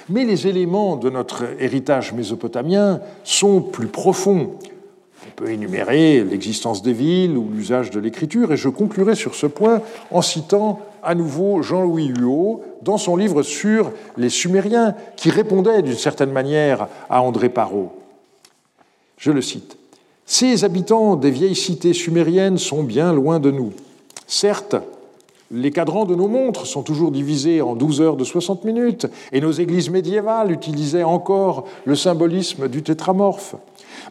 Mais les éléments de notre héritage mésopotamien sont plus profonds on peut énumérer l'existence des villes ou l'usage de l'écriture, et je conclurai sur ce point en citant à nouveau Jean-Louis Huot dans son livre sur les Sumériens, qui répondait d'une certaine manière à André Parot. Je le cite. Ces habitants des vieilles cités sumériennes sont bien loin de nous. Certes, les cadrans de nos montres sont toujours divisés en 12 heures de 60 minutes, et nos églises médiévales utilisaient encore le symbolisme du tétramorphe.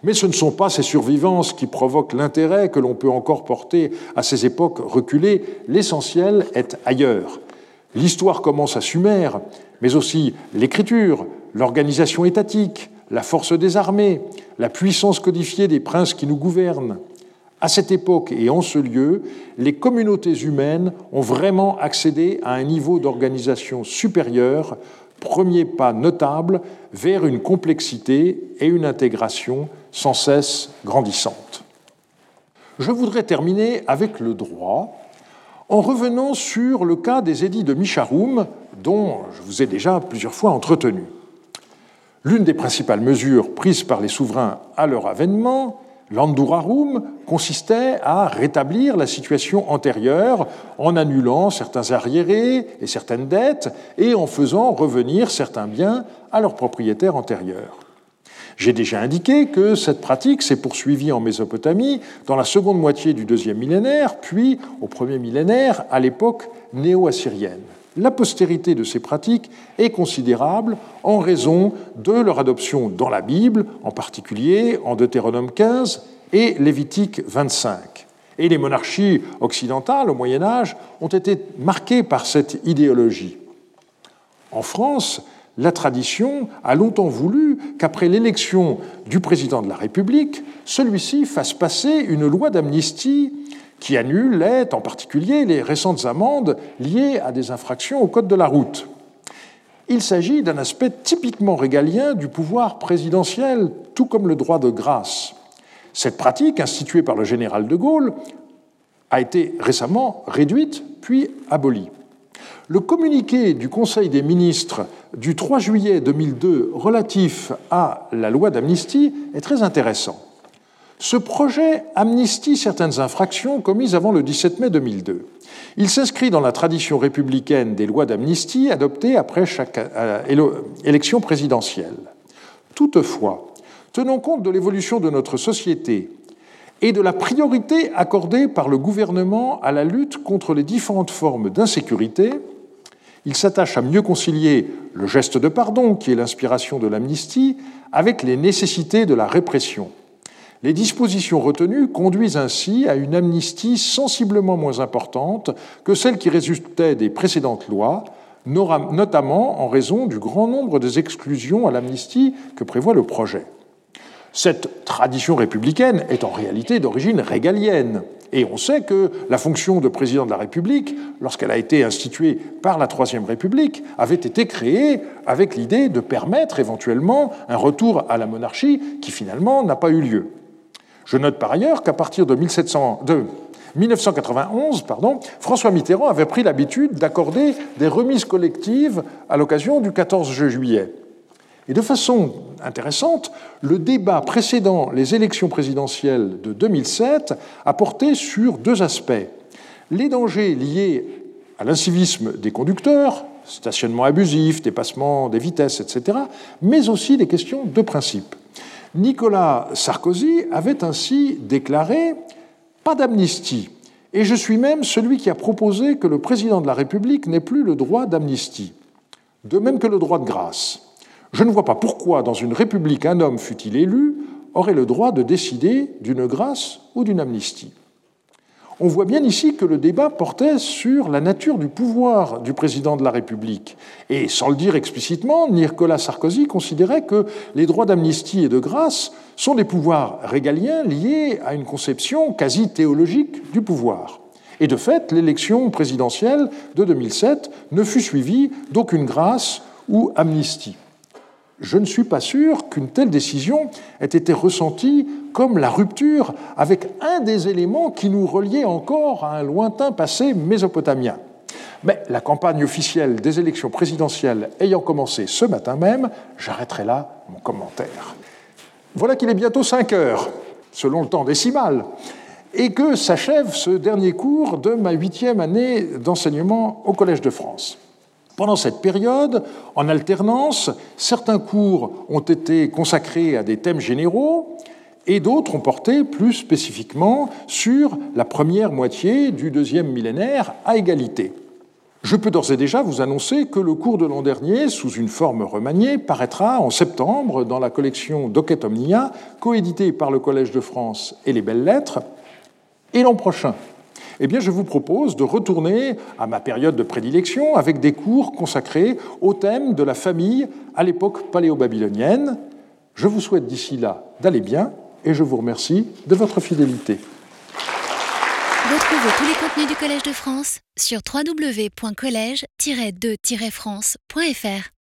Mais ce ne sont pas ces survivances qui provoquent l'intérêt que l'on peut encore porter à ces époques reculées. L'essentiel est ailleurs. L'histoire commence à Sumer, mais aussi l'écriture, l'organisation étatique, la force des armées, la puissance codifiée des princes qui nous gouvernent. À cette époque et en ce lieu, les communautés humaines ont vraiment accédé à un niveau d'organisation supérieur, premier pas notable vers une complexité et une intégration sans cesse grandissante. Je voudrais terminer avec le droit en revenant sur le cas des édits de Micharoum, dont je vous ai déjà plusieurs fois entretenu. L'une des principales mesures prises par les souverains à leur avènement, l'Andurarum, consistait à rétablir la situation antérieure en annulant certains arriérés et certaines dettes et en faisant revenir certains biens à leurs propriétaires antérieurs. J'ai déjà indiqué que cette pratique s'est poursuivie en Mésopotamie dans la seconde moitié du deuxième millénaire, puis au premier millénaire, à l'époque néo-assyrienne. La postérité de ces pratiques est considérable en raison de leur adoption dans la Bible, en particulier en Deutéronome 15 et Lévitique 25. Et les monarchies occidentales au Moyen Âge ont été marquées par cette idéologie. En France, la tradition a longtemps voulu qu'après l'élection du président de la République, celui-ci fasse passer une loi d'amnistie qui annulait en particulier les récentes amendes liées à des infractions au Code de la route. Il s'agit d'un aspect typiquement régalien du pouvoir présidentiel, tout comme le droit de grâce. Cette pratique, instituée par le général de Gaulle, a été récemment réduite puis abolie. Le communiqué du Conseil des ministres du 3 juillet 2002 relatif à la loi d'amnistie est très intéressant. Ce projet amnistie certaines infractions commises avant le 17 mai 2002. Il s'inscrit dans la tradition républicaine des lois d'amnistie adoptées après chaque euh, élection présidentielle. Toutefois, tenant compte de l'évolution de notre société et de la priorité accordée par le gouvernement à la lutte contre les différentes formes d'insécurité, il s'attache à mieux concilier le geste de pardon, qui est l'inspiration de l'amnistie, avec les nécessités de la répression. Les dispositions retenues conduisent ainsi à une amnistie sensiblement moins importante que celle qui résultait des précédentes lois, notamment en raison du grand nombre des exclusions à l'amnistie que prévoit le projet. Cette tradition républicaine est en réalité d'origine régalienne. Et on sait que la fonction de président de la République, lorsqu'elle a été instituée par la Troisième République, avait été créée avec l'idée de permettre éventuellement un retour à la monarchie qui finalement n'a pas eu lieu. Je note par ailleurs qu'à partir de, 1991, pardon, François Mitterrand avait pris l'habitude d'accorder des remises collectives à l'occasion du 14 juillet. Et de façon intéressante, le débat précédant les élections présidentielles de 2007 a porté sur deux aspects. Les dangers liés à l'incivisme des conducteurs, stationnement abusif, dépassement des vitesses, etc., mais aussi des questions de principe. Nicolas Sarkozy avait ainsi déclaré Pas d'amnistie, et je suis même celui qui a proposé que le président de la République n'ait plus le droit d'amnistie, de même que le droit de grâce. Je ne vois pas pourquoi, dans une république, un homme, fût-il élu, aurait le droit de décider d'une grâce ou d'une amnistie. On voit bien ici que le débat portait sur la nature du pouvoir du président de la République. Et sans le dire explicitement, Nicolas Sarkozy considérait que les droits d'amnistie et de grâce sont des pouvoirs régaliens liés à une conception quasi théologique du pouvoir. Et de fait, l'élection présidentielle de 2007 ne fut suivie d'aucune grâce ou amnistie je ne suis pas sûr qu'une telle décision ait été ressentie comme la rupture avec un des éléments qui nous reliait encore à un lointain passé mésopotamien. Mais la campagne officielle des élections présidentielles ayant commencé ce matin même, j'arrêterai là mon commentaire. Voilà qu'il est bientôt 5 heures, selon le temps décimal, et que s'achève ce dernier cours de ma huitième année d'enseignement au Collège de France. Pendant cette période, en alternance, certains cours ont été consacrés à des thèmes généraux et d'autres ont porté plus spécifiquement sur la première moitié du deuxième millénaire à égalité. Je peux d'ores et déjà vous annoncer que le cours de l'an dernier, sous une forme remaniée, paraîtra en septembre dans la collection Docet Omnia, coéditée par le Collège de France et les Belles Lettres, et l'an prochain, eh bien, je vous propose de retourner à ma période de prédilection avec des cours consacrés au thème de la famille à l'époque paléo-babylonienne. Je vous souhaite d'ici là d'aller bien et je vous remercie de votre fidélité. Retrouvez tous les contenus du Collège de France sur www.colège-2-france.fr.